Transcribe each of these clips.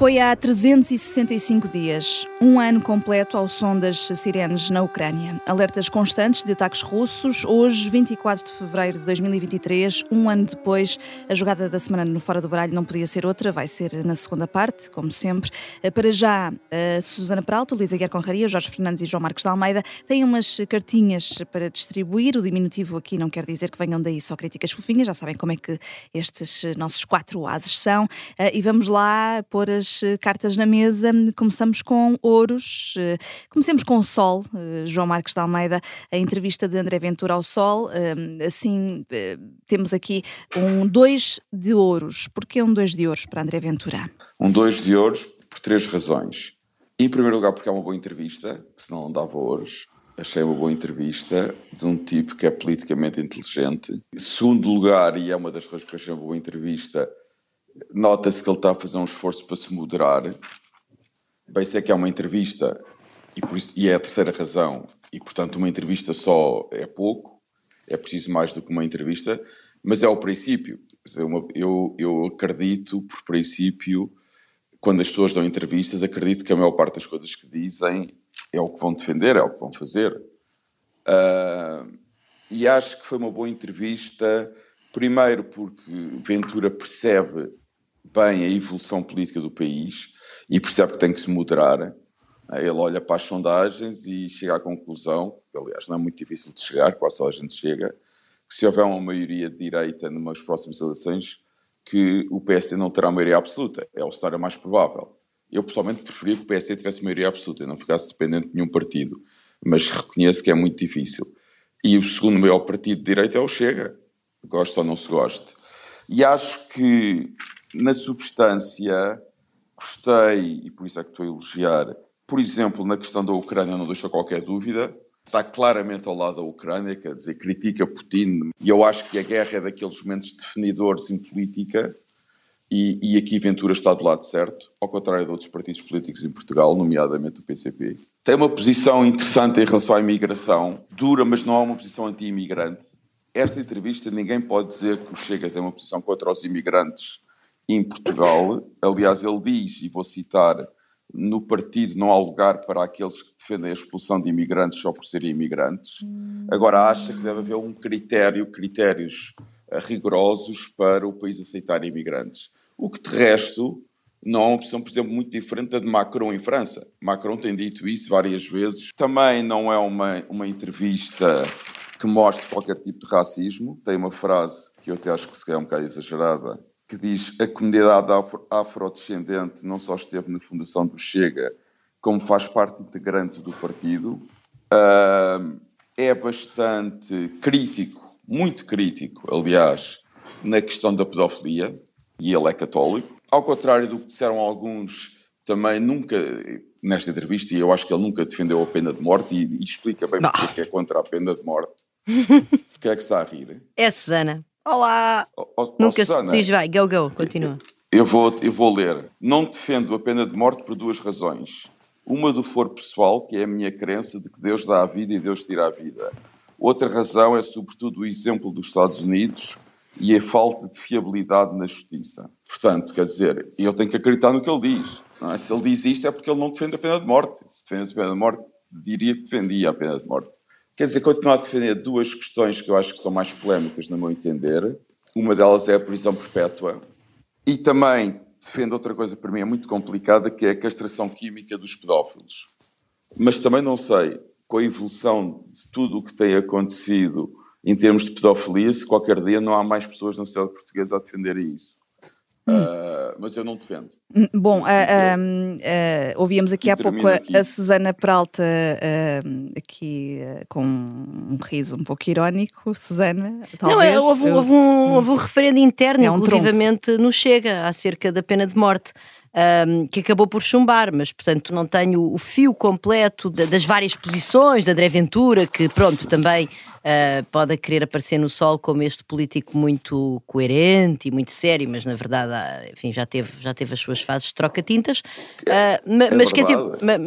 Foi há 365 dias, um ano completo ao som das sirenes na Ucrânia. Alertas constantes de ataques russos. Hoje, 24 de fevereiro de 2023, um ano depois, a jogada da semana no Fora do Baralho não podia ser outra, vai ser na segunda parte, como sempre. Para já, a Susana Peralta, Luísa Guerra Conraria, Jorge Fernandes e João Marcos de Almeida têm umas cartinhas para distribuir. O diminutivo aqui não quer dizer que venham daí só críticas fofinhas, já sabem como é que estes nossos quatro ases são. E vamos lá pôr as eh, cartas na mesa. Começamos com ouros, eh, comecemos com o Sol, eh, João Marcos de Almeida, a entrevista de André Ventura ao Sol. Assim, temos aqui um dois de ouros. Porquê um dois de ouros para André Ventura? Um dois de ouros por três razões. Em primeiro lugar, porque é uma boa entrevista, senão não dava ouros. Achei uma boa entrevista de um tipo que é politicamente inteligente. Segundo lugar, e é uma das razões que achei uma boa entrevista, nota-se que ele está a fazer um esforço para se moderar. Bem, sei que é uma entrevista e, por isso, e é a terceira razão, e portanto uma entrevista só é pouco, é preciso mais do que uma entrevista, mas é o princípio. Eu, eu acredito, por princípio, quando as pessoas dão entrevistas, acredito que a maior parte das coisas que dizem é o que vão defender, é o que vão fazer. Uh, e acho que foi uma boa entrevista, primeiro porque Ventura percebe bem a evolução política do país e percebe que tem que se moderar. Ele olha para as sondagens e chega à conclusão, aliás, não é muito difícil de chegar, quase só a gente chega, que se houver uma maioria de direita nas próximas eleições, que o PSD não terá maioria absoluta. É o cenário mais provável. Eu, pessoalmente, preferia que o PSD tivesse maioria absoluta e não ficasse dependente de nenhum partido. Mas reconheço que é muito difícil. E o segundo maior partido de direita é o Chega. Gosto ou não se goste. E acho que na substância, gostei, e por isso é que estou a elogiar, por exemplo, na questão da Ucrânia, não deixa qualquer dúvida, está claramente ao lado da Ucrânia, quer dizer, critica Putin, e eu acho que a guerra é daqueles momentos definidores em política, e, e, aqui Ventura está do lado certo, ao contrário de outros partidos políticos em Portugal, nomeadamente o PCP. Tem uma posição interessante em relação à imigração, dura, mas não há uma posição anti-imigrante. Esta entrevista ninguém pode dizer que o Chega tem uma posição contra os imigrantes em Portugal. Aliás, ele diz, e vou citar, no partido não há lugar para aqueles que defendem a expulsão de imigrantes só por serem imigrantes. Agora acha que deve haver um critério, critérios eh, rigorosos para o país aceitar imigrantes. O que de resto não é uma opção, por exemplo, muito diferente da de Macron em França. Macron tem dito isso várias vezes. Também não é uma, uma entrevista que mostre qualquer tipo de racismo. Tem uma frase que eu até acho que se é um bocado exagerada, que diz a comunidade afro afrodescendente não só esteve na fundação do Chega, como faz parte integrante do partido. Uh, é bastante crítico, muito crítico, aliás, na questão da pedofilia, e ele é católico. Ao contrário do que disseram alguns, também nunca, nesta entrevista, e eu acho que ele nunca defendeu a pena de morte, e, e explica bem porque é contra a pena de morte. O que é que está a rir? É a Susana. Olá! Oh, oh, Nunca Susana, se diz, vai, go, go, continua. Eu vou, eu vou ler. Não defendo a pena de morte por duas razões. Uma do foro pessoal, que é a minha crença de que Deus dá a vida e Deus tira a vida. Outra razão é, sobretudo, o exemplo dos Estados Unidos e a falta de fiabilidade na justiça. Portanto, quer dizer, eu tenho que acreditar no que ele diz. É? Se ele diz isto é porque ele não defende a pena de morte. Se defende a pena de morte, diria que defendia a pena de morte. Quer dizer, continuo a defender duas questões que eu acho que são mais polémicas, no meu entender. Uma delas é a prisão perpétua. E também defendo outra coisa para mim é muito complicada, que é a castração química dos pedófilos. Mas também não sei, com a evolução de tudo o que tem acontecido em termos de pedofilia, se qualquer dia não há mais pessoas na sociedade portuguesa a defenderem isso. Uh, mas eu não defendo. Hum, bom, uh, uh, ouvíamos aqui e há pouco a, a, Susana Peralta aqui com um riso um pouco irónico. Susana, talvez. Não, é, houve, houve, um, houve um referendo interno, é um inclusivamente trunfo. no Chega, acerca da pena de morte um, que acabou por chumbar, mas portanto não tenho o fio completo das várias posições da André Ventura, que pronto, também uh, pode querer aparecer no sol como este político muito coerente e muito sério, mas na verdade, enfim, já teve, já teve as suas fases de troca-tintas. Uh, mas, é mas, quer dizer,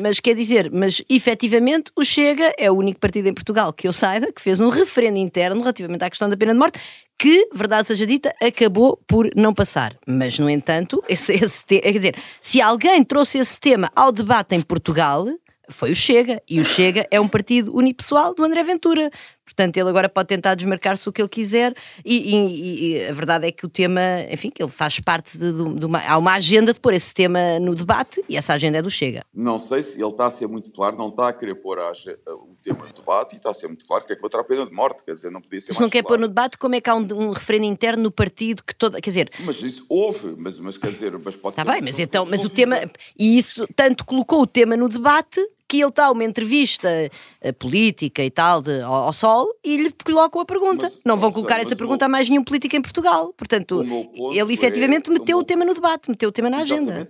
mas, quer dizer, mas efetivamente o Chega é o único partido em Portugal que eu saiba que fez um referendo interno relativamente à questão da pena de morte, que, verdade seja dita, acabou por não passar. Mas, no entanto, esse, esse quer dizer, se alguém trouxe esse tema ao debate em Portugal, foi o Chega. E o Chega é um partido unipessoal do André Ventura. Portanto, ele agora pode tentar desmarcar-se o que ele quiser, e, e, e, a verdade é que o tema, enfim, que ele faz parte de, de, uma. Há uma agenda de pôr esse tema no debate e essa agenda é do Chega. Não sei se ele está a ser muito claro, não está a querer pôr a, o tema no debate e está a ser muito claro que é que vai a pena de morte, quer dizer, não podia ser Se não quer claro. pôr no debate, como é que há um, um referendo interno no partido que toda. Quer dizer. Mas isso houve, mas, mas quer dizer, mas pode Está bem, mas então, mas o tema. E isso tanto colocou o tema no debate que ele está uma entrevista uh, política e tal de, ao, ao, Sol e lhe colocam a pergunta. Mas, não vão colocar essa pergunta a mais nenhum político em Portugal. Portanto, ele efetivamente é, meteu o, o tema no debate, meteu o tema na agenda.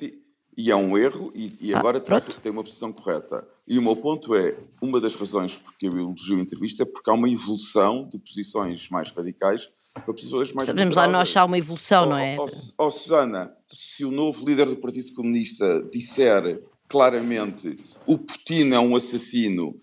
E é um erro, e, e ah, agora tem uma posição correta. E o meu ponto é: uma das razões porque eu elogio a entrevista é porque há uma evolução de posições mais radicais para posições mais Sabemos lá nós há uma evolução, oh, não é? Ó oh, oh, Susana, se o novo líder do Partido Comunista disser claramente o Putin é um assassino,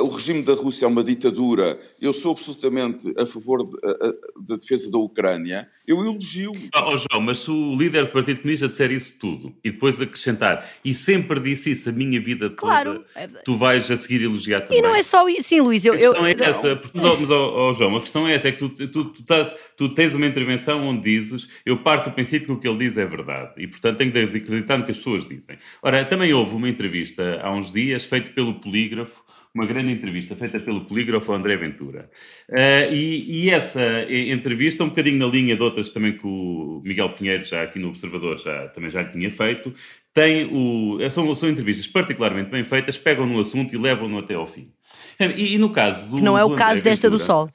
o regime da Rússia é uma ditadura, eu sou absolutamente a favor da de, defesa da Ucrânia, eu elogio. Oh, oh, João, mas se o líder do Partido Comunista disser isso tudo e depois acrescentar, e sempre disse isso a minha vida toda, claro. tu vais a seguir elogiar também. E não é só isso, sim, Luís. Eu, a questão eu, é essa, porque, mas, mas oh, oh, João, a questão é essa, é que tu, tu, tu, tá, tu, tens uma intervenção onde dizes, eu parto do princípio que o que ele diz é verdade, e portanto tenho de acreditar no que as pessoas dizem. Ora, também houve uma entrevista há uns dias, feita pelo Polígrafo, uma grande entrevista feita pelo polígrafo André Ventura. Uh, e, e, essa entrevista, um bocadinho na linha de outras também que o Miguel Pinheiro, já aqui no Observador, já, também já lhe tinha feito, tem o, são, são entrevistas particularmente bem feitas, pegam no assunto e levam-no até ao fim. E, e, no caso do. Que não é o caso Ventura, desta do Sol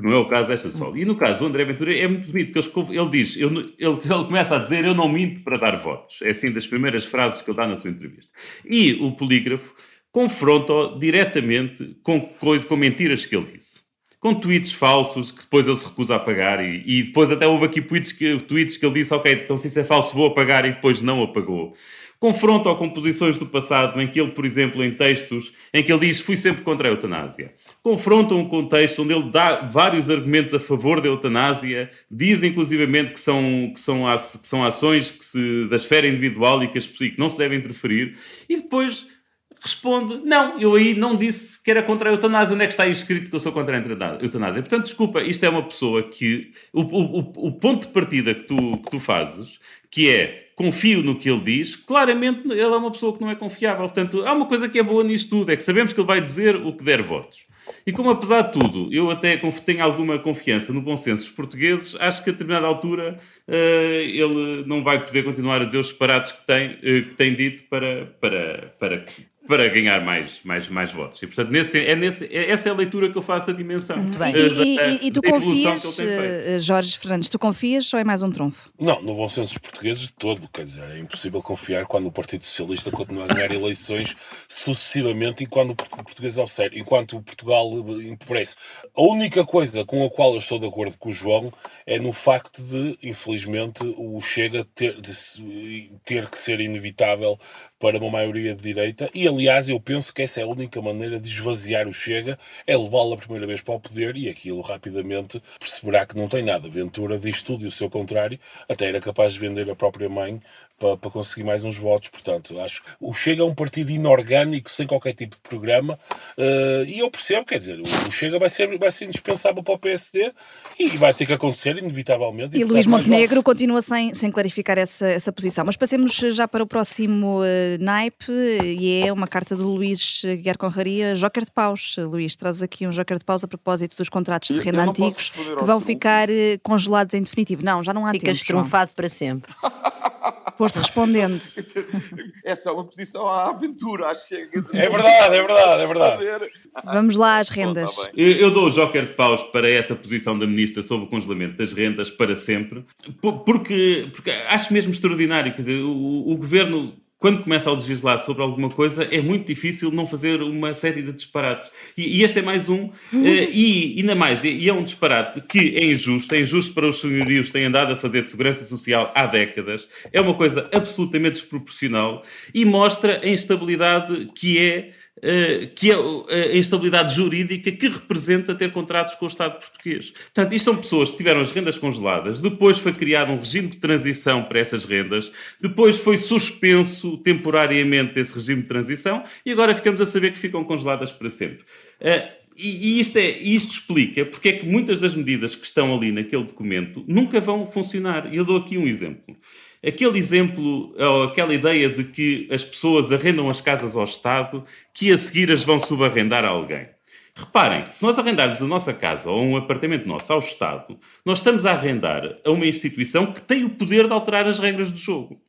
que não é o caso desta do Sol. E no caso do André Ventura é muito bonito, porque ele, diz, eu, ele, ele, começa a dizer, eu não minto para dar votos. É assim das primeiras frases que ele dá na sua entrevista. E o polígrafo confronta-o diretamente com, coisa, com mentiras que ele disse. Com tweets falsos que depois ele se recusa a apagar e, e depois até houve aqui tweets que, tweets que ele disse, ok, então se isso é falso vou apagar e depois não apagou. Confronta-o com posições do passado em que ele, por exemplo, em textos em que ele diz fui sempre contra a eutanásia. Confronta um contexto onde ele dá vários argumentos a favor da eutanásia, diz inclusivamente que são, que são, que são ações que se, da esfera individual e que, as, que não se devem interferir e depois responde: Não, eu aí não disse que era contra a eutanásia. Onde é que está aí escrito que eu sou contra a eutanásia? Portanto, desculpa, isto é uma pessoa que. O, o, o ponto de partida que tu, que tu fazes, que é confio no que ele diz, claramente ele é uma pessoa que não é confiável. Portanto, há uma coisa que é boa nisto tudo: é que sabemos que ele vai dizer o que der votos. E como, apesar de tudo, eu até tenho alguma confiança no bom senso dos portugueses, acho que a determinada altura uh, ele não vai poder continuar a dizer os disparates que tem, uh, que tem dito para, para, para para ganhar mais, mais, mais votos. E, portanto, nesse, é nesse, é, essa é a leitura que eu faço da dimensão. Muito bem. E, da, e, e tu confias, eh, Jorge Fernandes, tu confias ou é mais um trunfo? Não, no bom senso dos portugueses de todo. Quer dizer, é impossível confiar quando o Partido Socialista continua a ganhar eleições sucessivamente e quando o português observa, enquanto Portugal empobrece. A única coisa com a qual eu estou de acordo com o João é no facto de, infelizmente, o Chega ter, ter que ser inevitável para uma maioria de direita e, aliás, eu penso que essa é a única maneira de esvaziar o Chega, é levá-lo a primeira vez para o poder e aquilo rapidamente perceberá que não tem nada. Ventura diz tudo e o seu contrário, até era capaz de vender a própria mãe para, para conseguir mais uns votos. Portanto, acho que o Chega é um partido inorgânico, sem qualquer tipo de programa, uh, e eu percebo, quer dizer, o, Chega vai ser, vai ser indispensável para o PSD e vai ter que acontecer, inevitavelmente. E, e Luís Montenegro continua sem, sem clarificar essa, essa posição. Mas passemos já para o próximo uh, naipe, e é uma carta do Luís Guiar Conraria, Joker de Paus. Luís, traz aqui um Joker de Paus a propósito dos contratos de renda antigos que vão ficar congelados em definitivo. Não, já não há Fica tempo. Fica estrunfado para sempre. Foste respondendo. Essa é uma posição à aventura, à chega. É verdade, é verdade, é verdade. Vamos lá às rendas. Bom, tá eu, eu, dou o joker de paus para esta posição da ministra sobre o congelamento das rendas para sempre, porque, porque acho mesmo extraordinário. Quer dizer, o, o governo quando começa a legislar sobre alguma coisa, é muito difícil não fazer uma série de disparates. E, e este é mais um, uhum. uh, e ainda mais, e, é um disparate que é injusto, é injusto para os senhorios que têm andado a fazer de segurança social há décadas, é uma coisa absolutamente desproporcional e mostra a instabilidade que é que é a instabilidade jurídica que representa ter contratos com o Estado português. Portanto, isto são pessoas que tiveram as rendas congeladas, depois foi criado um regime de transição para estas rendas, depois foi suspenso temporariamente esse regime de transição e agora ficamos a saber que ficam congeladas para sempre. Uh, e, isto, é, isto explica porque é que muitas das medidas que estão ali naquele documento nunca vão funcionar. Eu dou aqui um exemplo. Aquele exemplo, ou aquela ideia de que as pessoas arrendam as casas ao Estado, que a seguir as vão subarrendar a alguém. Reparem, se nós arrendarmos a nossa casa ou um apartamento nosso ao Estado, nós estamos a arrendar a uma instituição que tem o poder de alterar as regras do jogo.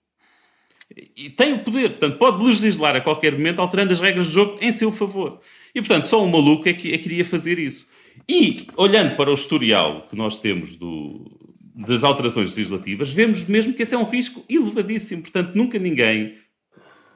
E tem o poder, portanto, pode legislar a qualquer momento alterando as regras do jogo em seu favor. E, portanto, só um maluco é que, é que iria fazer isso. E, olhando para o historial que nós temos do, das alterações legislativas, vemos mesmo que esse é um risco elevadíssimo. Portanto, nunca ninguém,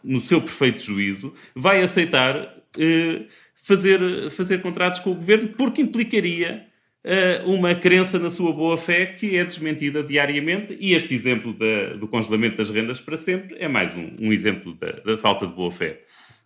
no seu perfeito juízo, vai aceitar eh, fazer, fazer contratos com o governo, porque implicaria eh, uma crença na sua boa-fé que é desmentida diariamente. E este exemplo da, do congelamento das rendas para sempre é mais um, um exemplo da, da falta de boa-fé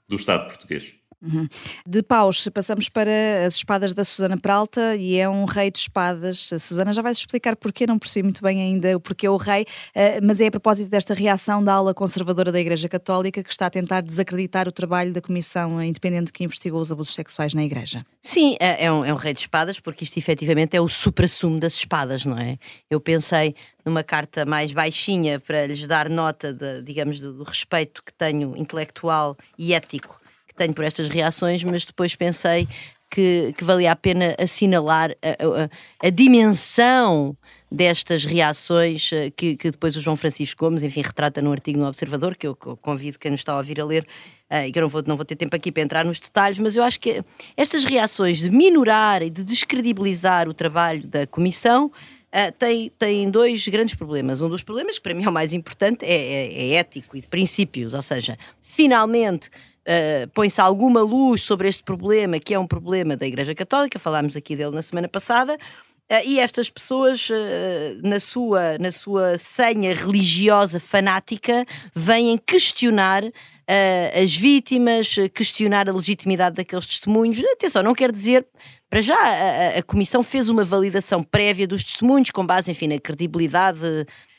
do Estado português. Uhum. De paus, passamos para as espadas da Susana Peralta e é um rei de espadas. A Susana já vai explicar porquê, não percebi muito bem ainda o porquê o rei, eh, mas é a propósito desta reação da ala conservadora da Igreja Católica que está a tentar desacreditar o trabalho da Comissão Independente que investigou os abusos sexuais na Igreja. Sim, é, é um, é um rei de espadas porque isto efetivamente é o supra-sumo das espadas, não é? Eu pensei numa carta mais baixinha para lhes dar nota, de, digamos, do, do respeito que tenho intelectual e ético tenho por estas reações, mas depois pensei que, que valia a pena assinalar a, a, a dimensão destas reações eh, que, que, depois o João Francisco Gomes, enfim, retrata no artigo no Observador, que eu convido quem nos está a ouvir a ler, uh, e que eu não vou, não vou ter tempo aqui para entrar nos detalhes, mas eu acho que estas reações de minorar e de descredibilizar o trabalho da Comissão Uh, tem, tem dois grandes problemas. Um dos problemas, que para mim é o mais importante, é, é, é ético e de princípios, ou seja, finalmente uh, põe-se alguma luz sobre este problema, que é um problema da Igreja Católica, falámos aqui dele na semana passada, uh, e estas pessoas, uh, na, sua, na sua senha religiosa fanática, vêm questionar as vítimas, questionar a legitimidade daqueles testemunhos. Atenção, não quer dizer. Para já, a, a, Comissão fez uma validação prévia dos testemunhos, com base, enfim, na credibilidade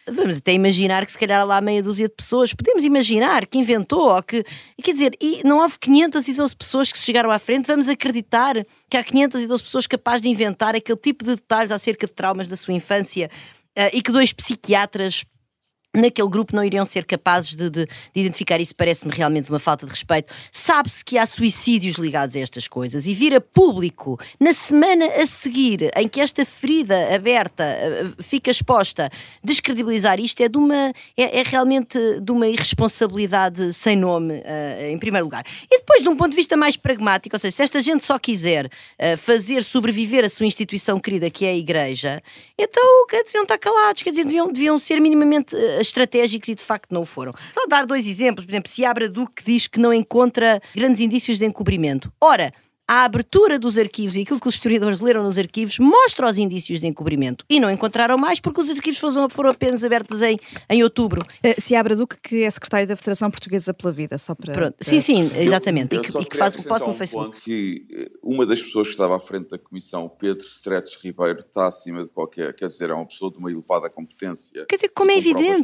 vamos até imaginar que se calhar lá meia dúzia de pessoas, podemos imaginar que inventou, ou que, quer dizer, e não houve 512 pessoas que chegaram à frente, vamos acreditar que há 512 pessoas capazes de inventar aquele tipo de detalhes acerca de traumas da sua infância uh, e que dois psiquiatras naquele grupo não iriam ser capazes de, de, de identificar isso, parece-me realmente uma falta de respeito. Sabe-se que há suicídios ligados a estas coisas e vir a público na semana a seguir, em que esta ferida aberta uh, fica exposta, descredibilizar isto é de uma é, é realmente de uma irresponsabilidade sem nome, uh, em primeiro lugar. E depois, de um ponto de vista mais pragmático, ou seja, se esta gente só quiser uh, fazer sobreviver a sua instituição querida, que é a Igreja, então deviam estar calados, quer dizer, deviam, deviam ser minimamente estratégicos e de facto não o foram. Só dar dois exemplos, por exemplo, Seabra Duque diz que não encontra grandes indícios de encobrimento. Ora, a abertura dos arquivos e aquilo que os historiadores leram nos arquivos mostra os indícios de encobrimento. E não encontraram mais porque os arquivos foram apenas abertos em, em outubro. Uh, se abre Duque, que é secretário da Federação Portuguesa pela Vida, só para. Pronto. Para... Sim, sim, exatamente. Eu, eu e, que, e que faz o posto no Facebook. que eh, uma das pessoas que estava à frente da comissão, Pedro Stretes Ribeiro, está acima de qualquer. Quer dizer, é uma pessoa de uma elevada competência. Quer dizer, como é evidente.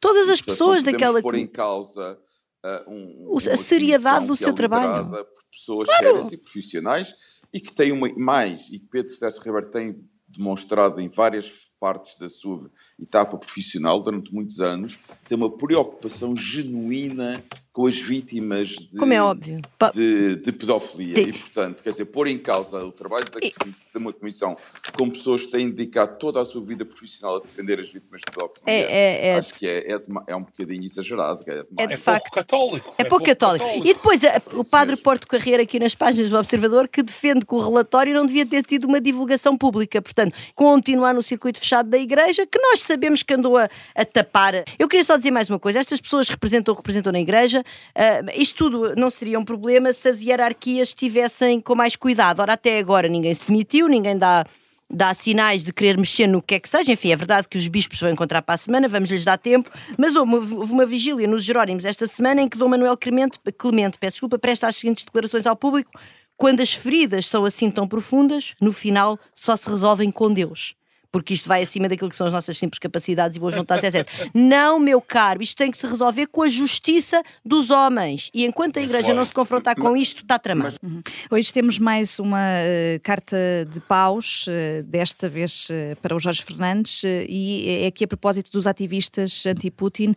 Todas as pessoas daquela. pôr em causa uh, um, a seriedade do seu trabalho. Por pessoas claro. sérias e profissionais e que têm uma. Mais, e que Pedro Sérgio Ribeiro tem demonstrado em várias partes da sua etapa profissional durante muitos anos, tem uma preocupação genuína com as vítimas de, Como é óbvio. de, de pedofilia. Sim. E, portanto, quer dizer, pôr em causa o trabalho da, de uma comissão com pessoas que têm dedicado toda a sua vida profissional a defender as vítimas de pedofilia, é, é, é acho que é, é, é, um bocadinho exagerado. É, é de é facto. pouco católico. É, pouco católico. católico. E depois o padre Porto Carreira, aqui nas páginas do Observador, que defende que o relatório não devia ter tido uma divulgação pública. Portanto, continuar no circuito fechado da igreja, que nós sabemos que andou a, a tapar. Eu queria só dizer mais uma coisa. Estas pessoas representam o que representam na igreja, Uh, isto tudo não seria um problema se as hierarquias estivessem com mais cuidado. Ora, até agora ninguém se demitiu, ninguém dá dá sinais de querer mexer no que é que seja. Enfim, é verdade que os bispos vão encontrar para a semana, vamos lhes dar tempo. Mas houve uma, houve uma vigília nos Jerónimos esta semana em que Dom Manuel Clemente, Clemente peço desculpa, presta as seguintes declarações ao público. Quando as feridas são assim tão profundas, no final só se resolvem com Deus porque isto vai acima daquilo que são as nossas simples capacidades e boas vontades, etc. Não, meu caro, isto tem que se resolver com a justiça dos homens. E enquanto a Igreja não se confrontar com isto, está tramado. Uhum. Hoje temos mais uma uh, carta de paus, uh, desta vez uh, para o Jorge Fernandes, e é aqui a propósito dos ativistas anti-Putin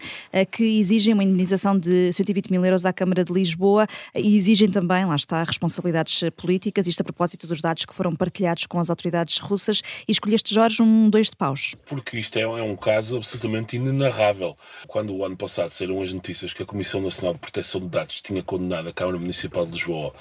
que exigem uma indenização de 120 mil euros à Câmara de Lisboa e exigem também, lá está, responsabilidades políticas, isto a propósito dos dados que foram partilhados com as autoridades russas. E escolheste, Jorge, um dois de paus. Porque isto é, é um caso absolutamente inenarrável. Quando o ano passado saíram as notícias que a Comissão Nacional de Proteção de Dados tinha condenado a Câmara Municipal de Lisboa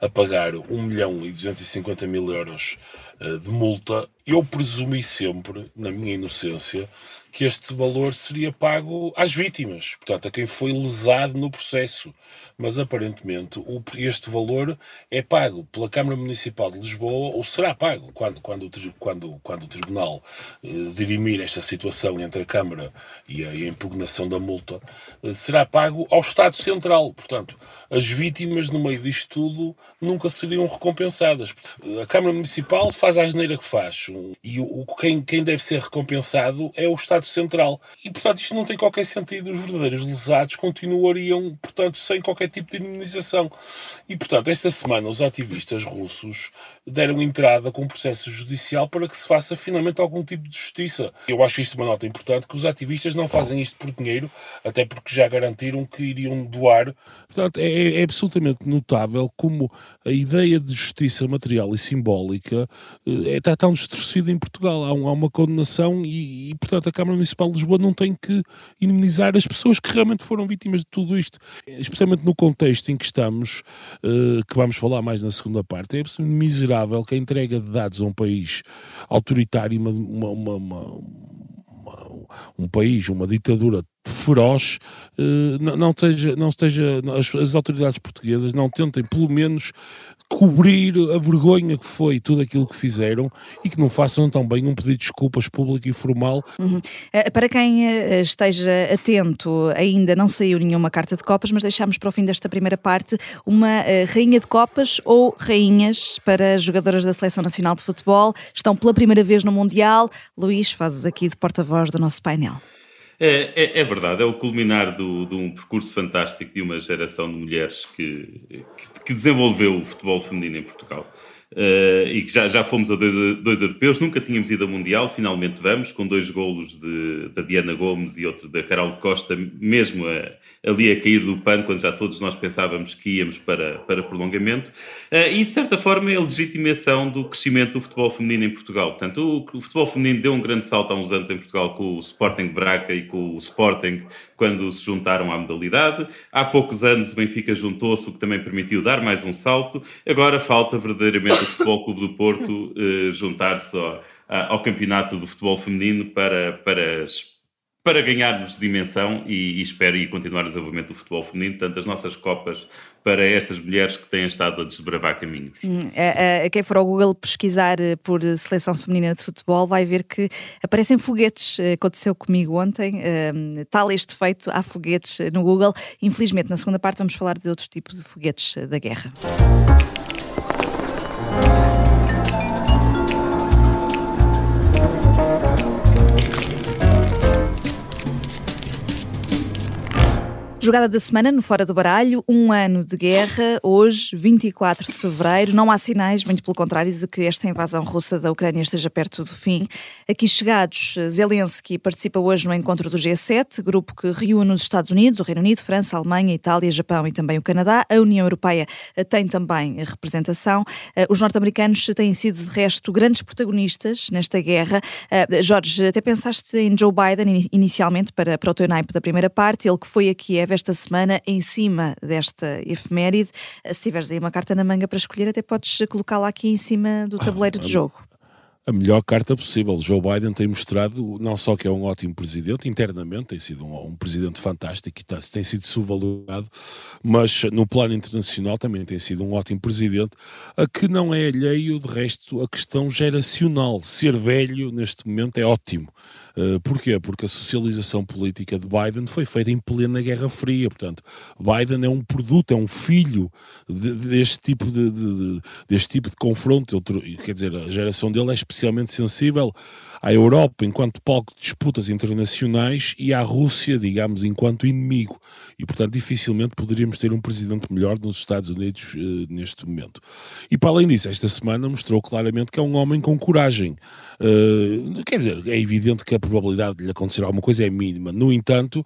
a pagar 1 milhão e 250 mil euros uh, de multa, eu presumi sempre, na minha inocência, que este valor seria pago às vítimas, portanto, a quem foi lesado no processo. Mas aparentemente este valor é pago pela Câmara Municipal de Lisboa, ou será pago quando, quando, quando, quando o Tribunal eh, dirimir esta situação entre a Câmara e a, e a impugnação da multa, eh, será pago ao Estado Central. Portanto, as vítimas no meio disto tudo nunca seriam recompensadas. A Câmara Municipal faz a asneira que faz e o, quem, quem deve ser recompensado é o Estado Central. E, portanto, isto não tem qualquer sentido. Os verdadeiros lesados continuariam, portanto, sem qualquer tipo de indemnização. E, portanto, esta semana os ativistas russos deram entrada com um processo judicial para que se faça finalmente algum tipo de justiça. Eu acho isto uma nota importante, que os ativistas não fazem isto por dinheiro, até porque já garantiram que iriam doar. Portanto, é é, é, absolutamente notável como a ideia de justiça material e simbólica é, está tão distorcida em Portugal. Há, um, há uma condenação e, e, portanto, a Câmara Municipal de Lisboa não tem que indemnizar as pessoas que realmente foram vítimas de tudo isto. Especialmente no contexto em que estamos, uh, que vamos falar mais na segunda parte, é absolutamente miserável que a entrega de dados a um país autoritário, uma, uma, uma, um país, uma ditadura feroz, eh, não, esteja, não esteja, as, as autoridades portuguesas não tentem pelo menos cobrir a vergonha que foi tudo aquilo que fizeram e que não façam também um pedido de desculpas público e formal. Uhum. Eh, para quem eh, esteja atento, ainda não saiu nenhuma carta de copas, mas deixámos para o fim desta primeira parte uma rainha de copas ou rainhas para jogadoras da Seleção Nacional de Futebol. Estão pela primeira vez no Mundial. Luís, fazes aqui de porta-voz do nosso painel. É, é, é, verdade, é o culminar do, de um percurso fantástico de uma geração de mulheres que, que, que desenvolveu o futebol feminino em Portugal. Uh, e que já, já fomos a dois, dois, europeus, nunca tínhamos ido a Mundial, finalmente vamos, com dois golos de, da Diana Gomes e outro da Carol Costa, mesmo a, ali a cair do pano, quando já todos nós pensávamos que íamos para, para prolongamento, uh, e de certa forma é a legitimação do crescimento do futebol feminino em Portugal. Portanto, o, o futebol feminino deu um grande salto há uns anos em Portugal com o Sporting Braga e com o Sporting, quando se juntaram à modalidade. Há poucos anos o Benfica juntou-se, o que também permitiu dar mais um salto. Agora falta verdadeiramente o Futebol Clube do Porto eh, juntar-se ao, ao, campeonato do futebol feminino para, para, para ganharmos dimensão e, e espero e continuar o desenvolvimento do futebol feminino, tanto as nossas copas para estas mulheres que têm estado a desbravar caminhos. Hum, a, a, quem for ao Google pesquisar eh, por seleção feminina de futebol vai ver que aparecem foguetes. Eh, aconteceu comigo ontem, um, tal este feito, há foguetes no Google. Infelizmente, na segunda parte vamos falar de outro tipo de foguetes da guerra. Jogada da semana no Fora do Baralho, um ano de guerra, hoje, 24 de fevereiro. Não há sinais, muito pelo contrário, de que esta invasão russa da Ucrânia esteja perto do fim. Aqui chegados, Zelensky participa hoje no encontro do G7, grupo que reúne os Estados Unidos, o Reino Unido, França, Alemanha, Itália, Japão e também o Canadá. A União Europeia eh, tem também representação. Eh, os norte-americanos têm sido, de resto, grandes protagonistas nesta guerra. Eh, Jorge, até pensaste em Joe Biden inicialmente para, para o teu naipe da primeira parte, ele que foi aqui esta semana em cima desta efeméride. Se tiveres aí uma carta na manga para escolher, até podes colocá-la aqui em cima do tabuleiro de jogo. a melhor carta possível. Joe Biden tem mostrado não só que é um ótimo presidente, internamente tem sido um, um presidente fantástico e tá, tem sido subvalorado, mas no plano internacional também tem sido um ótimo presidente, a que não é alheio, de resto, a questão geracional. Ser velho, neste momento, é ótimo. Uh, porquê? Porque a socialização política de Biden foi feita em plena Guerra Fria, portanto, Biden é um produto, é um filho de, deste, tipo de, de, deste tipo de confronto, quer dizer, a geração dele é especial especialmente sensível à Europa enquanto palco de disputas internacionais e à Rússia, digamos, enquanto inimigo. E, portanto, dificilmente poderíamos ter um presidente melhor nos Estados Unidos uh, neste momento. E, para além disso, esta semana mostrou claramente que é um homem com coragem. Uh, quer dizer, é evidente que a probabilidade de lhe acontecer alguma coisa é mínima. No entanto,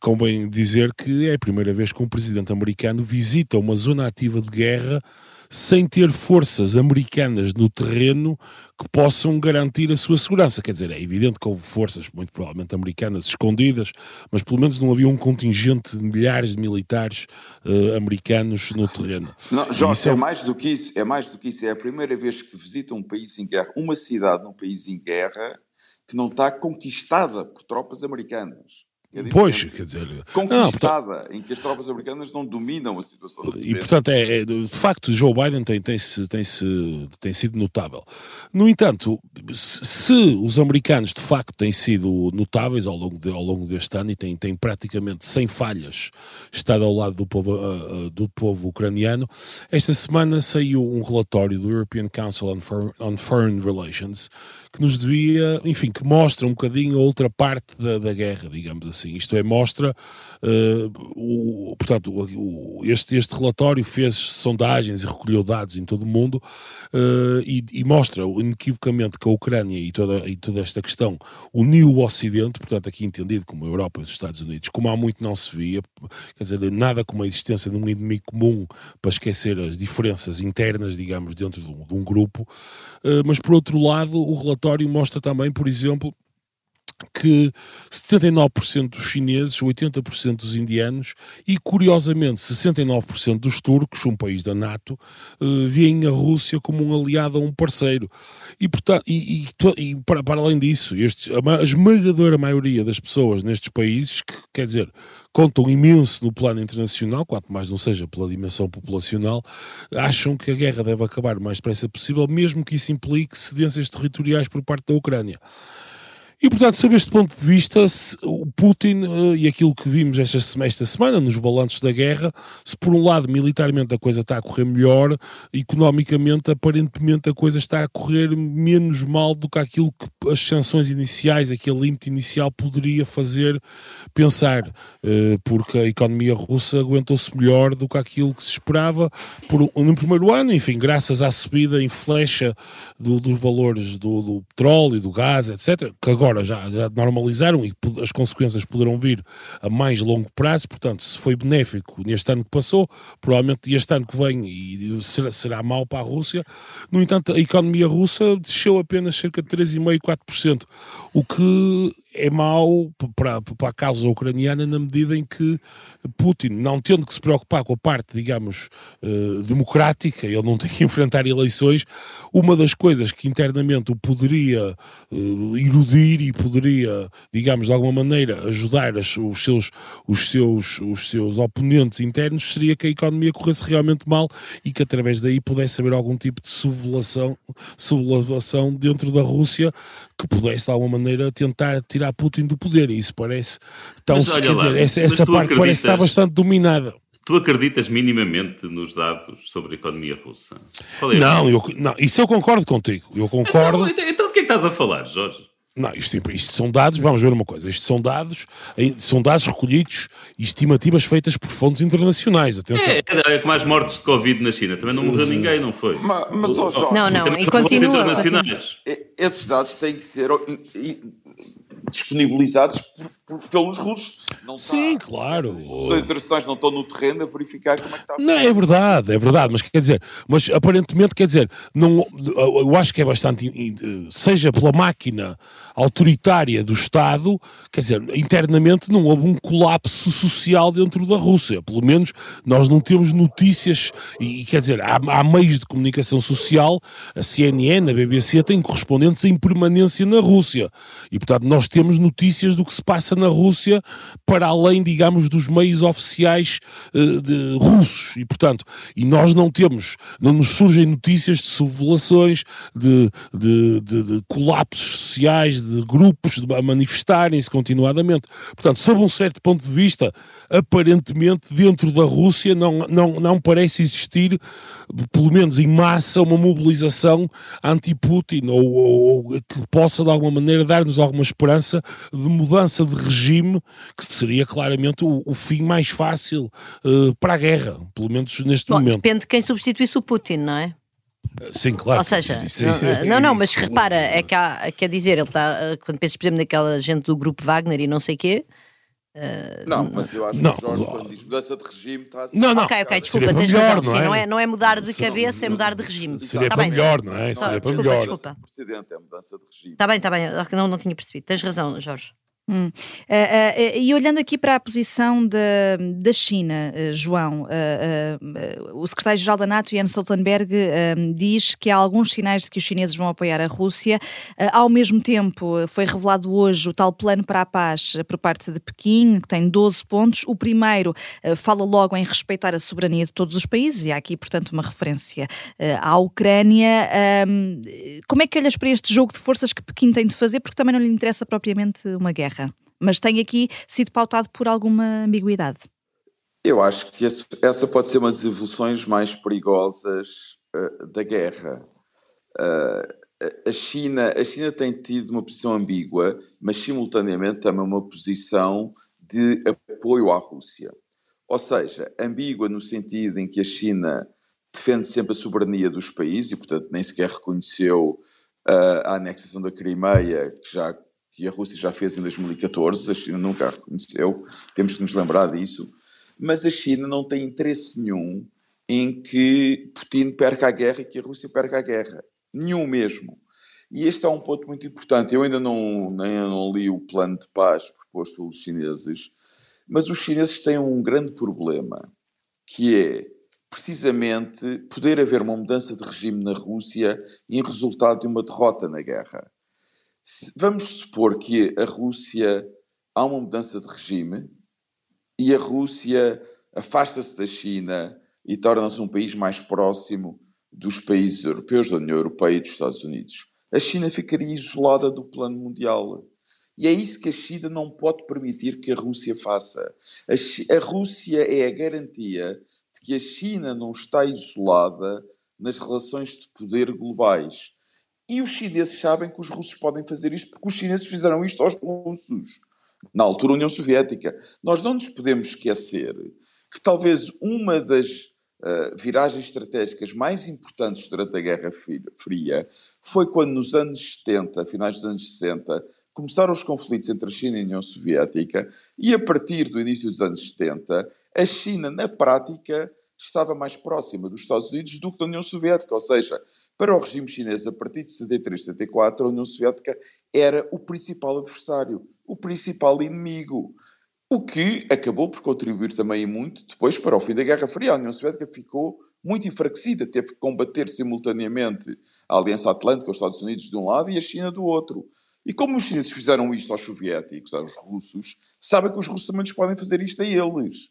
convém dizer que é a primeira vez que um presidente americano visita uma zona ativa de guerra sem ter forças americanas no terreno que possam garantir a sua segurança. Quer dizer, é evidente que houve forças, muito provavelmente americanas, escondidas, mas pelo menos não havia um contingente de milhares de militares uh, americanos no terreno. Não, Jorge, é... é... mais do que isso, é mais do que isso. É a primeira vez que visita um país em guerra, uma cidade num país em guerra, que não está conquistada por tropas americanas. É pois, quer dizer. Conquistada, não, portanto, em que as tropas americanas não dominam a situação. E, portanto, é, é, de facto, Joe Biden tem, tem, -se, tem, -se, tem sido notável. No entanto, se, se, os americanos de facto têm sido notáveis ao longo, de, ao longo deste ano e têm, têm praticamente sem falhas estado ao lado do povo, uh, do povo ucraniano, esta semana saiu um relatório do European Council on, For, on Foreign Relations que nos devia, enfim, que mostra um bocadinho a outra parte da, da guerra, digamos assim. Isto é, mostra, uh, o, portanto, o, este, este relatório fez sondagens e recolheu dados em todo o mundo uh, e, e, mostra inequivocamente que a Ucrânia e toda, e toda esta questão uniu o Ocidente, portanto, aqui entendido como a Europa e os Estados Unidos, como há muito não se via, quer dizer, nada como a existência de um inimigo comum para esquecer as diferenças internas, digamos, dentro de um, de um grupo, uh, mas por outro lado, o relatório relatório mostra também, por exemplo, que 79% dos chineses, 80% dos indianos e, curiosamente, 69% dos turcos, um país da NATO, uh, veem a Rússia como um aliado a um parceiro. E, portanto, e, e, e para, para, além disso, estes, a, a esmagadora maioria das pessoas nestes países, que, quer dizer, contam imenso no plano internacional, quanto mais não seja pela dimensão populacional, acham que a guerra deve acabar o mais depressa possível, mesmo que isso implique cedências territoriais por parte da Ucrânia. E, portanto, sob este ponto de vista, o Putin uh, e aquilo que vimos esta, esta semana nos balanços da guerra, se por um lado militarmente a coisa está a correr melhor, economicamente aparentemente a coisa está a correr menos mal do que aquilo que as sanções iniciais, aquele limite inicial poderia fazer pensar, uh, porque a economia russa aguentou-se melhor do que aquilo que se esperava por, no primeiro ano, enfim, graças à subida em flecha do, dos valores do, do petróleo, do gás, etc., que agora agora já, já normalizaram e as consequências poderão vir a mais longo prazo, portanto, se foi benéfico neste ano que passou, provavelmente este ano que vem e será, será mau para a Rússia. No entanto, a economia russa desceu apenas cerca de 3,5%, 4%, o que é mau para, para a causa ucraniana na medida em que Putin, não tendo que se preocupar com a parte, digamos, uh, democrática, ele não tem que enfrentar eleições, uma das coisas que internamente o poderia uh, iludir e poderia, digamos, de alguma maneira ajudar os, seus, os, seus, os seus oponentes internos seria que a economia corresse realmente mal e que através daí pudesse haver algum tipo de sublevação, sublevação dentro da Rússia que pudesse de alguma maneira tentar tirar tirar Putin do poder. E isso parece. Então, se, quer dizer, essa, essa parte parece estar bastante dominada. Tu acreditas minimamente nos dados sobre a economia russa? É não, eu, não, isso eu concordo contigo. Eu concordo. Então, então de que é que estás a falar, Jorge? Não, isto, isto, são dados, vamos ver uma coisa, isto são dados, são dados recolhidos e estimativas feitas por fontes internacionais, atenção. É, é, é mais mortes de Covid na China, também não morreu ninguém, não foi? Mas, mas oh, Jorge, não, não, e continua, continua. Esses dados têm que ser disponibilizados por, pelos russos. Não Sim, está, claro. As internacionais não estão no terreno a verificar como é que está. Não, é verdade, é verdade, mas quer dizer, mas aparentemente, quer dizer, não, eu acho que é bastante, seja pela máquina autoritária do Estado, quer dizer, internamente não houve um colapso social dentro da Rússia, pelo menos nós não temos notícias, e quer dizer, há, há meios de comunicação social, a CNN, a BBC têm correspondentes em permanência na Rússia, e portanto nós temos notícias do que se passa na Rússia para além, digamos, dos meios oficiais uh, de, russos. E, portanto, e nós não temos, não nos surgem notícias de sublevações, de, de, de, de colapsos sociais, de grupos a manifestarem-se continuadamente. Portanto, sob um certo ponto de vista, aparentemente, dentro da Rússia não, não, não parece existir, pelo menos em massa, uma mobilização anti-Putin ou, ou, ou que possa, de alguma maneira, dar-nos alguma esperança de mudança de regime, que seria claramente o, o fim mais fácil uh, para a guerra, pelo menos neste Bom, momento. Depende de quem substituísse o Putin, não é? Sim, claro. Ou seja, não, não, não, mas repara, é que há, quer dizer, ele está, quando pensas, por exemplo, naquela gente do grupo Wagner e não sei quê. Uh, não, mas eu acho não, que o Jorge, quando diz mudança de regime, está assim. Não, não. Ok, ok, desculpa, tens melhor, razão. Não é? não é? Não é mudar de cabeça, é mudar de regime. Seria tá para bem. melhor, não é? Seria para melhor. Desculpa. O presidente é mudança de regime. Está bem, está bem, não, não tinha percebido. Tens razão, Jorge. Hum. Uh, uh, e olhando aqui para a posição da, da China, uh, João, o secretário-geral da NATO, Jens Stoltenberg, diz que há alguns sinais de que os chineses vão apoiar a Rússia. ao mesmo tempo, foi revelado hoje o tal plano para a paz por parte de Pequim, que tem 12 pontos. O primeiro fala logo em respeitar a soberania de todos os países, e há aqui, portanto, uma referência à Ucrânia. como é que olhas para este jogo de forças que Pequim tem de fazer? Porque também não lhe interessa propriamente uma guerra mas tem aqui sido pautado por alguma ambiguidade. Eu acho que esse, essa pode ser uma das evoluções mais perigosas uh, da guerra. Uh, a, China, a China tem tido uma posição ambígua, mas simultaneamente também uma posição de apoio à Rússia. Ou seja, ambígua no sentido em que a China defende sempre a soberania dos países e, portanto, nem sequer reconheceu uh, a anexação da Crimeia, que já que a Rússia já fez em 2014, a China nunca a reconheceu, temos de nos lembrar disso, mas a China não tem interesse nenhum em que Putin perca a guerra e que a Rússia perca a guerra. Nenhum mesmo. E este é um ponto muito importante. Eu ainda não, nem não li o plano de paz proposto pelos chineses, mas os chineses têm um grande problema, que é precisamente poder haver uma mudança de regime na Rússia em resultado de uma derrota na guerra. Vamos supor que a Rússia há uma mudança de regime e a Rússia afasta-se da China e torna-se um país mais próximo dos países europeus, da União Europeia e dos Estados Unidos. A China ficaria isolada do plano mundial. E é isso que a China não pode permitir que a Rússia faça. A, a Rússia é a garantia de que a China não está isolada nas relações de poder globais. E os chineses sabem que os russos podem fazer isto porque os chineses fizeram isto aos russos, na altura União Soviética. Nós não nos podemos esquecer que talvez uma das uh, viragens estratégicas mais importantes durante a Guerra Fria foi quando nos anos 70, finais dos anos 60, começaram os conflitos entre a China e a União Soviética e a partir do início dos anos 70, a China, na prática, estava mais próxima dos Estados Unidos do que da União Soviética, ou seja, para o regime chinês, a partir de 73, 74, a União Soviética era o principal adversário, o principal inimigo. O que acabou por contribuir também muito depois para o fim da Guerra Fria. A União Soviética ficou muito enfraquecida, teve que combater simultaneamente a Aliança Atlântica, os Estados Unidos de um lado e a China do outro. E como os chineses fizeram isto aos soviéticos, aos russos, sabem que os russos também podem fazer isto a eles.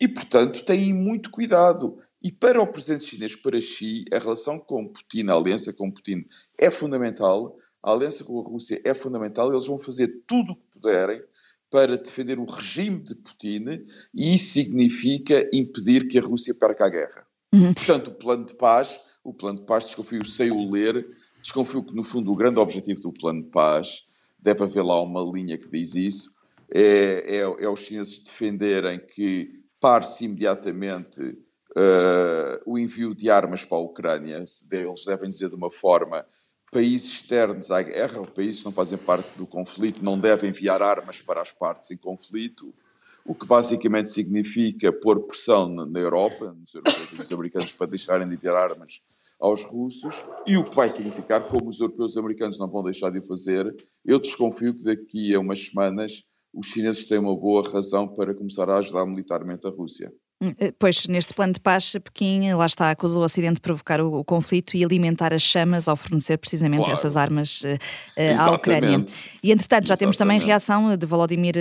E, portanto, têm muito cuidado. E para o presidente chinês, para Xi, a relação com Putin, a aliança com Putin é fundamental, a aliança com a Rússia é fundamental, eles vão fazer tudo o que puderem para defender o regime de Putin e isso significa impedir que a Rússia perca a guerra. Uhum. Portanto, o plano de paz, o plano de paz, desconfio sem o ler, desconfio que no fundo o grande objetivo do plano de paz, deve haver lá uma linha que diz isso, é, é, é os chineses defenderem que pare-se imediatamente uh, o envio de armas para a Ucrânia, eles devem dizer de uma forma países externos à guerra, países que não fazem parte do conflito, não devem enviar armas para as partes em conflito, o que basicamente significa pôr pressão na Europa, nos europeus e nos americanos, para deixarem de enviar armas aos russos, e o que vai significar, como os europeus e americanos não vão deixar de o fazer, eu desconfio que daqui a umas semanas os chineses têm uma boa razão para começar a ajudar militarmente a Rússia. Hum, eh, pois, neste plano de paz, Pequim lá está, acusou o Ocidente de provocar o, o, conflito e alimentar as chamas ao fornecer precisamente claro. essas armas uh, à Ucrânia. E entretanto, já Exatamente. temos também reação de Volodymyr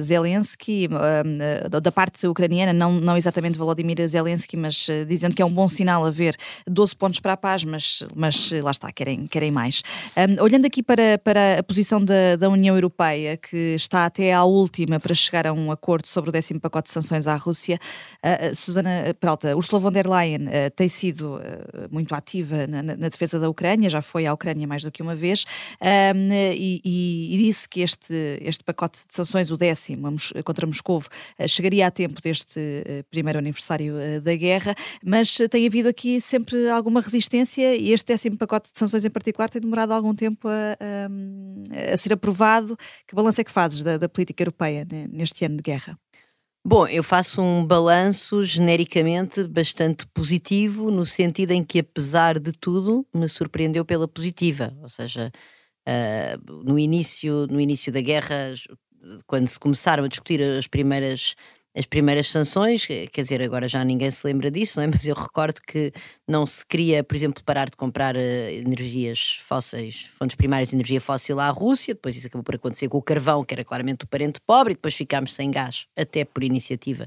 Zelensky, uh, da parte ucraniana, não, não exatamente Volodymyr Zelensky, mas uh, dizendo que é um bom sinal haver 12 pontos para a paz, mas, mas lá está, querem, querem mais. Um, olhando aqui para, para a posição da, da União Europeia, que está até à última para chegar a um acordo sobre o décimo pacote de sanções à Rússia. Susana Peralta, Ursula von der Leyen uh, tem sido uh, muito ativa na, na, defesa da Ucrânia, já foi à Ucrânia mais do que uma vez, e, e, disse que este, este pacote de sanções, o décimo contra Moscou, chegaria a tempo deste primeiro aniversário da guerra, mas tem havido aqui sempre alguma resistência e este décimo pacote de sanções em particular tem demorado algum tempo a, a, a ser aprovado. Que balanço é que fazes da, da política europeia neste ano de guerra? Bom, eu faço um balanço genericamente bastante positivo, no sentido em que, apesar de tudo, me surpreendeu pela positiva. Ou seja, uh, no, início, no início da guerra, quando se começaram a discutir as primeiras as primeiras sanções, quer dizer, agora já ninguém se lembra disso, é? mas eu recordo que não se queria, por exemplo, parar de comprar uh, energias fósseis, fontes primárias de energia fóssil à Rússia, depois isso acabou por acontecer com o carvão, que era claramente o parente pobre, e depois ficámos sem gás, até por iniciativa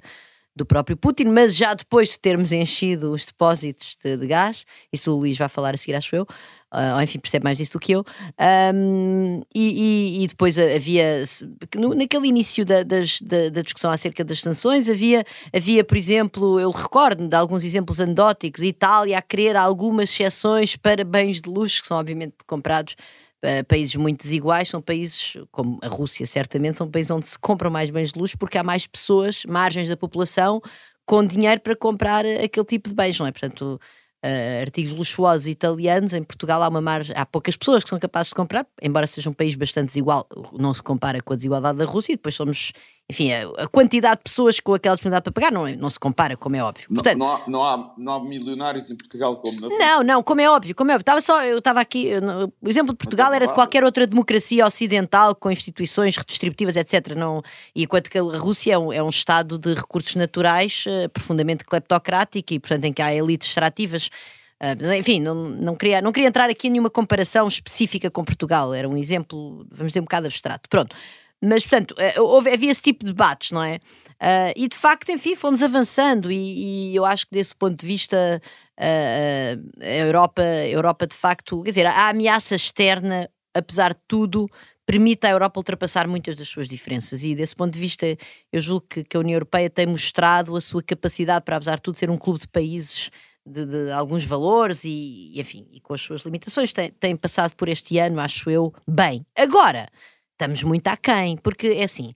do próprio Putin, mas já depois de termos enchido os depósitos de, de gás, isso o Luís vai falar a seguir, acho eu, uh, ou enfim, percebe mais disso do que eu, um, e, e, e, depois havia, no, naquele início da, das, da, da, discussão acerca das sanções, havia, havia, por exemplo, eu recordo de alguns exemplos anedóticos, Itália a querer algumas exceções para bens de luxo, que são obviamente comprados Países muito desiguais, são países, como a Rússia, certamente, são países onde se compram mais bens de luxo porque há mais pessoas, margens da população, com dinheiro para comprar aquele tipo de bens, não é? Portanto, uh, artigos luxuosos italianos, em Portugal há uma margem, há poucas pessoas que são capazes de comprar, embora seja um país bastante desigual, não se compara com a desigualdade da Rússia, e depois somos enfim, a, a, quantidade de pessoas com aquela disponibilidade para pagar não, é, não se compara, como é óbvio. Portanto, não, não, há, não, há, não há milionários em Portugal como na Não, não, como é óbvio, como é óbvio. Estava só, eu estava aqui, o exemplo de Portugal é era de qualquer outra democracia ocidental com instituições redistributivas, etc. Não, e enquanto que a Rússia é um, é um Estado de recursos naturais uh, profundamente cleptocrático e, portanto, em que há elites extrativas. Uh, enfim, não, não, queria, não queria entrar aqui em nenhuma comparação específica com Portugal, era um exemplo, vamos dizer, um bocado abstrato. Pronto. Mas, portanto, eh, houve, havia esse tipo de debates, não é? Uh, e de facto, enfim, fomos avançando, e, e, eu acho que desse ponto de vista, uh, a, Europa, Europa, de facto, quer dizer, a ameaça externa, apesar de tudo, permite à Europa ultrapassar muitas das suas diferenças. E desse ponto de vista, eu julgo que, que a União Europeia tem mostrado a sua capacidade para, apesar de tudo, ser um clube de países. De, de, alguns valores e, enfim, e com as suas limitações, tem, tem passado por este ano, acho eu, bem. Agora, estamos muito aquém, porque é assim.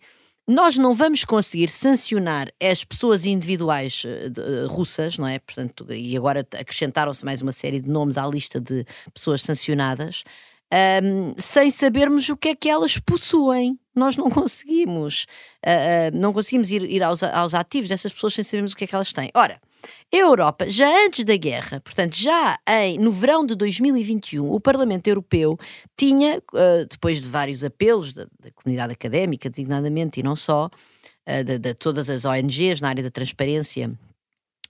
Nós não vamos conseguir sancionar as pessoas individuais uh, russas, não é? Portanto, e agora acrescentaram-se mais uma série de nomes à lista de pessoas sancionadas, um, sem sabermos o que é que elas possuem. Nós não conseguimos, uh, uh, não conseguimos ir, ir aos, aos ativos dessas pessoas sem sabermos o que é que elas têm. Ora, a Europa, já antes da guerra, portanto, já em, no verão de 2021, o Parlamento Europeu tinha, uh, depois de vários apelos da, da, comunidade académica, designadamente, e não só, uh, de, de todas as ONGs na área da transparência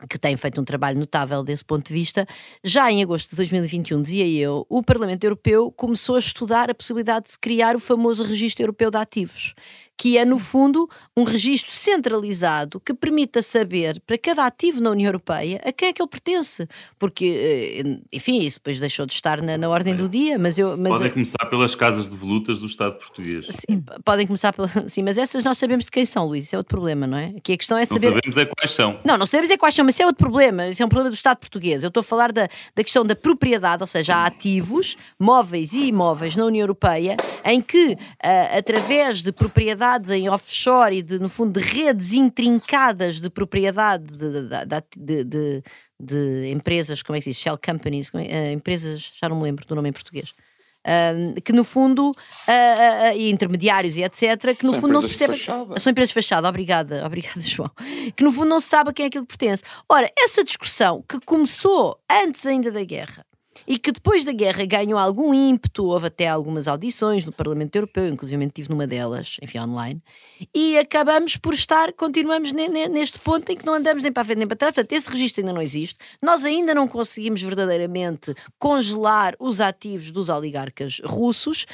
que tem feito um trabalho notável desse ponto de vista. Já em agosto de 2021, dizia eu, o Parlamento Europeu começou a estudar a possibilidade de se criar o famoso Registro Europeu de Ativos, que é, Sim. no fundo, um registro centralizado que permita saber para cada ativo na União Europeia a quem é que ele pertence. Porque, eh, enfim, isso depois deixou de estar na, na ordem é. do dia, mas eu. Mas podem eu... começar pelas casas de volutas do Estado português. Sim, podem começar pela. Sim, mas essas nós sabemos de quem são, Luís, isso é outro problema, não é? Aqui a questão é saber. Não sabemos é quais são. Não, não sabemos é quais são, mas isso é outro problema. Isso é um problema do Estado português. Eu estou a falar da, da questão da propriedade, ou seja, há ativos, móveis e imóveis na União Europeia, em que, uh, através de em offshore e de, no fundo, de redes intrincadas de propriedade de, de, de, empresas, como é que se diz? Shell companies, é, uh, empresas, já não me lembro do nome em português. uh, que no fundo, uh, e intermediários e etc., que no são fundo não se percebe. Fachada. São empresas fechadas, obrigada, obrigada, João. Que no fundo não se sabe a quem é aquilo que pertence. Ora, essa discussão que começou antes ainda da guerra e que depois da guerra ganhou algum ímpeto, houve até algumas audições no Parlamento Europeu, inclusive estive numa delas, enfim, online, e acabamos por estar, continuamos neste ponto em que não andamos nem para a frente nem para trás, portanto, esse registro ainda não existe, nós ainda não conseguimos verdadeiramente congelar os ativos dos oligarcas russos,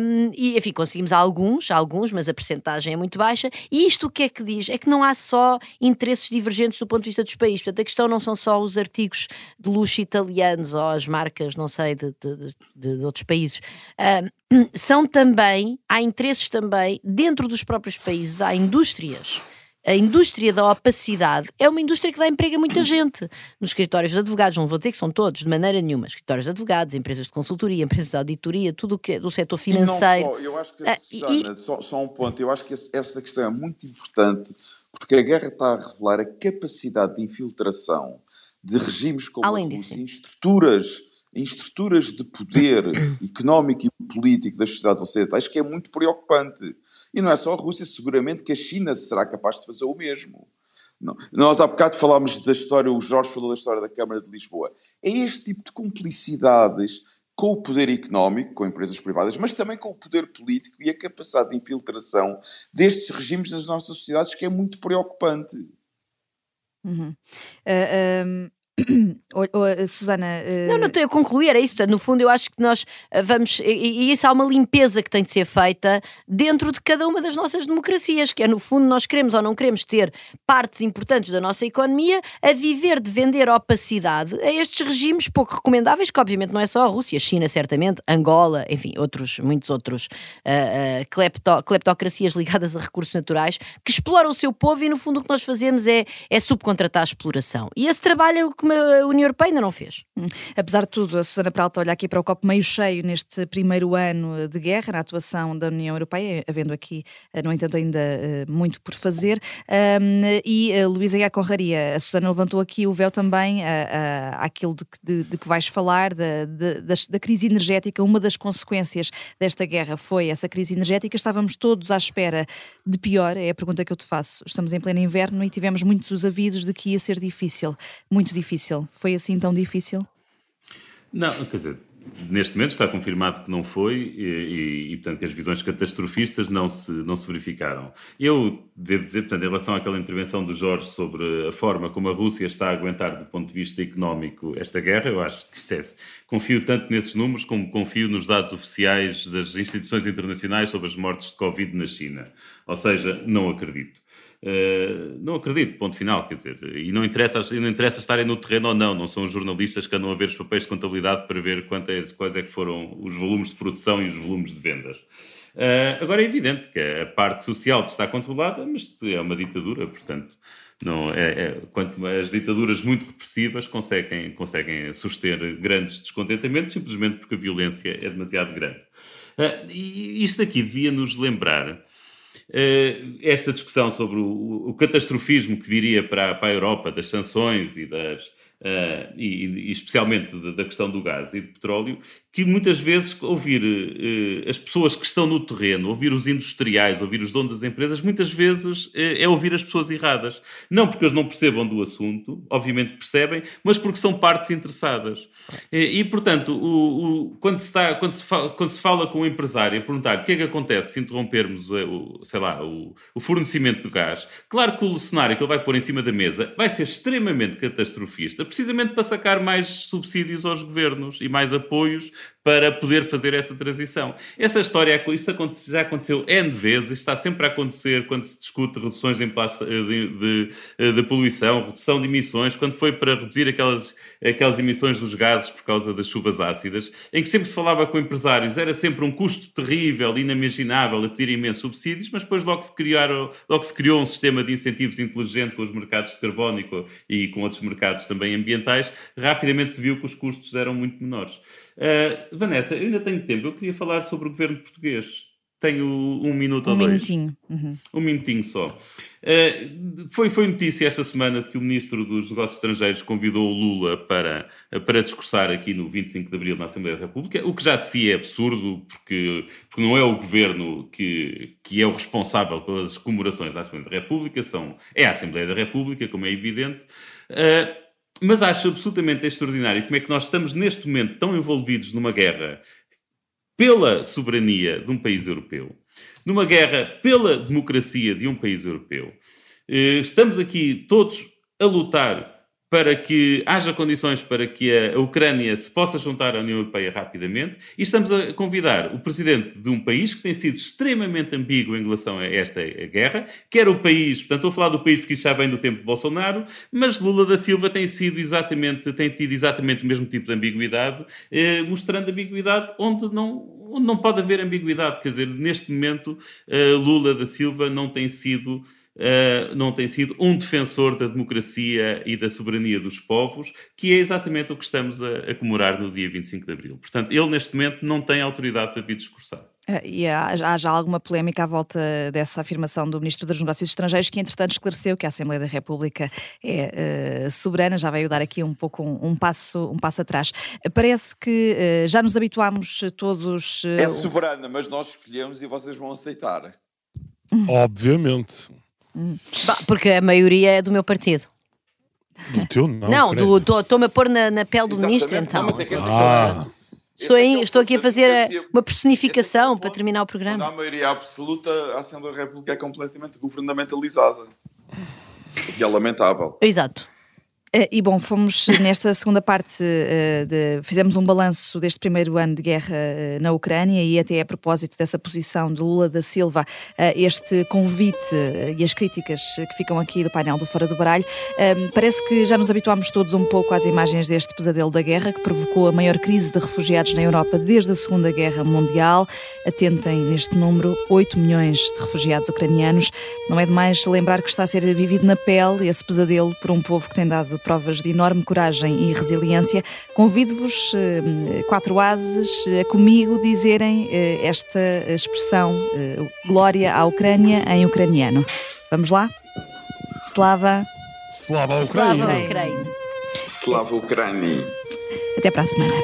um, e enfim, conseguimos alguns, alguns, mas a percentagem é muito baixa, e isto o que é que diz? É que não há só interesses divergentes do ponto de vista dos países, portanto, a questão não são só os artigos de luxo italianos ou as marcas, não sei, de, de, de, de outros países, uh, são também, há interesses também dentro dos próprios países, há indústrias. A indústria da opacidade é uma indústria que dá emprego a muita gente. Nos escritórios de advogados, não vou dizer que são todos, de maneira nenhuma. Escritórios de advogados, empresas de consultoria, empresas de auditoria, tudo o que é do setor financeiro. Só, eu acho que, ah, Susana, e... só, só, um ponto, eu acho que essa questão é muito importante, porque a guerra está a revelar a capacidade de infiltração de regimes como Além disso, em estruturas, em estruturas de poder económico e político das sociedades ocidentais que é muito preocupante. E não é só a Rússia, seguramente que a China será capaz de fazer o mesmo. Não. Nós há bocado falámos da história, o Jorge falou da história da Câmara de Lisboa. É este tipo de cumplicidades com o poder económico, com empresas privadas, mas também com o poder político e a capacidade de infiltração destes regimes nas nossas sociedades que é muito preocupante. Uhum. Uh, ah, um, Susana. Uh... Não, não estou a concluir, era isso. Portanto, no fundo, eu acho que nós eh, vamos. E, e isso há uma limpeza que tem de ser feita dentro de cada uma das nossas democracias, que é, no fundo, nós queremos ou não queremos ter partes importantes da nossa economia a viver de vender opacidade a estes regimes pouco recomendáveis, que obviamente não é só a Rússia, a China, certamente, Angola, enfim, outros, muitos outros uh, uh, clepto, cleptocracias ligadas a recursos naturais que exploram o seu povo e, no fundo, o que nós fazemos é, é subcontratar a exploração. E esse trabalho é o que como a União Europeia ainda não fez. Hum. Apesar de tudo, a Susana Peralta olha aqui para o copo meio cheio neste primeiro ano de guerra, na atuação da União Europeia, havendo aqui, eh, no entanto, ainda eh, muito por fazer. e a Luísa Guiar Conraria, a Susana levantou aqui o véu também àquilo de, de, de, que vais falar, da, da, da crise energética. Uma das consequências desta guerra foi essa crise energética. Estávamos todos à espera de pior, é a pergunta que eu te faço. Estamos em pleno inverno e tivemos muitos avisos de que ia ser difícil, muito difícil difícil? Foi assim tão difícil? Não, quer dizer, neste momento está confirmado que não foi e, e, e, portanto, que as visões catastrofistas não se, não se verificaram. Eu devo dizer, portanto, em relação àquela intervenção do Jorge sobre a forma como a Rússia está a aguentar do ponto de vista económico esta guerra, eu acho que é, confio tanto nesses números como confio nos dados oficiais das instituições internacionais sobre as mortes de Covid na China. Ou seja, não acredito. Uh, não acredito, ponto final, quer dizer, e não interessa, não interessa estarem no terreno ou não, não são os jornalistas que andam a ver os papéis de contabilidade para ver é, quais é que foram os volumes de produção e os volumes de vendas. Uh, agora é evidente que a parte social está controlada, mas é uma ditadura, portanto, não é, é, quanto as ditaduras muito repressivas conseguem, conseguem suster grandes descontentamentos simplesmente porque a violência é demasiado grande. Uh, e isto aqui devia nos lembrar esta discussão sobre o, o, catastrofismo que viria para, para a Europa, das sanções e das Uh, e, e, especialmente da, questão do gás e do petróleo, que muitas vezes ouvir uh, as pessoas que estão no terreno, ouvir os industriais, ouvir os donos das empresas, muitas vezes uh, é ouvir as pessoas erradas. Não porque eles não percebam do assunto, obviamente percebem, mas porque são partes interessadas. E, e portanto, o, o, quando, se está, quando, se fala, quando se fala com o um empresário a perguntar o que é que acontece se interrompermos o, sei lá, o, o fornecimento do gás, claro que o cenário que ele vai pôr em cima da mesa vai ser extremamente catastrofista precisamente para sacar mais subsídios aos governos e mais apoios para poder fazer essa transição. Essa história, isto já aconteceu N vezes, está sempre a acontecer quando se discute reduções de, de, de, de, poluição, redução de emissões, quando foi para reduzir aquelas, aquelas emissões dos gases por causa das chuvas ácidas, em que sempre se falava com empresários, era sempre um custo terrível, inimaginável, a pedir imensos subsídios, mas depois logo se, criaram, logo se criou um sistema de incentivos inteligente com os mercados de carbono e com outros mercados também ambientais, rapidamente se viu que os custos eram muito menores. Uh, Vanessa, eu ainda tenho tempo. Eu queria falar sobre o governo português. tenho um minuto um ou dois. Minutinho. Uhum. Um minutinho só. Uh, foi, foi notícia esta semana de que o Ministro dos Negócios Estrangeiros convidou o Lula para, para discursar aqui no 25 de Abril na Assembleia da República, o que já de si é absurdo, porque, porque não é o Governo que, que é o responsável pelas comemorações da Assembleia da República, são, é a Assembleia da República, como é evidente. Uh, mas acho absolutamente extraordinário como é que nós estamos neste momento tão envolvidos numa guerra pela soberania de um país europeu, numa guerra pela democracia de um país europeu. Eh, estamos aqui todos a lutar para que haja condições para que a Ucrânia se possa juntar à União Europeia rapidamente. E estamos a convidar o presidente de um país que tem sido extremamente ambíguo em relação a esta guerra, que era o país, portanto estou a falar do país porque isso já vem do tempo de Bolsonaro, mas Lula da Silva tem sido exatamente, tem tido exatamente o mesmo tipo de ambiguidade, eh, mostrando ambiguidade onde não, onde não pode haver ambiguidade, quer dizer, neste momento eh, Lula da Silva não tem sido uh, não tem sido um defensor da democracia e da soberania dos povos, que é exatamente o que estamos a, a comemorar no dia 25 de Abril. Portanto, ele neste momento não tem autoridade para vir discursar. Uh, e há, há, já alguma polémica à volta dessa afirmação do Ministro dos Negócios Estrangeiros, que entretanto esclareceu que a Assembleia da República é uh, soberana, já veio dar aqui um pouco um, um passo, um passo atrás. Uh, parece que já nos habituámos todos. É soberana, mas nós escolhemos e vocês vão aceitar. Obviamente. Porque a maioria é do meu partido. Do teu não? Não, estou-me a pôr na, na pele do Exatamente. ministro, então. Não, é ah. Estou, em, estou aqui a fazer uma personificação para terminar o programa. Na maioria absoluta, a Assembleia da República é completamente governamentalizada. E é lamentável. Exato. Eh, e bom, fomos nesta segunda parte, uh, de, fizemos um balanço deste primeiro ano de guerra uh, na Ucrânia e até a propósito dessa posição de Lula da Silva, este convite e as críticas que ficam aqui do painel do Fora do Baralho. parece que já nos habituámos todos um pouco às imagens deste pesadelo da guerra que provocou a maior crise de refugiados na Europa desde a Segunda Guerra Mundial. Atentem neste número, 8 milhões de refugiados ucranianos. Não é demais lembrar que está a ser vivido na pele esse pesadelo por um povo que tem dado provas de enorme coragem e resiliência. Convido-vos, eh, quatro ases, a comigo dizerem eh, esta expressão, eh, glória à Ucrânia, em ucraniano. Vamos lá? Slava. Slava Ucrânia. Slava Ucrânia. Slava Ucrânia. Até para a semana.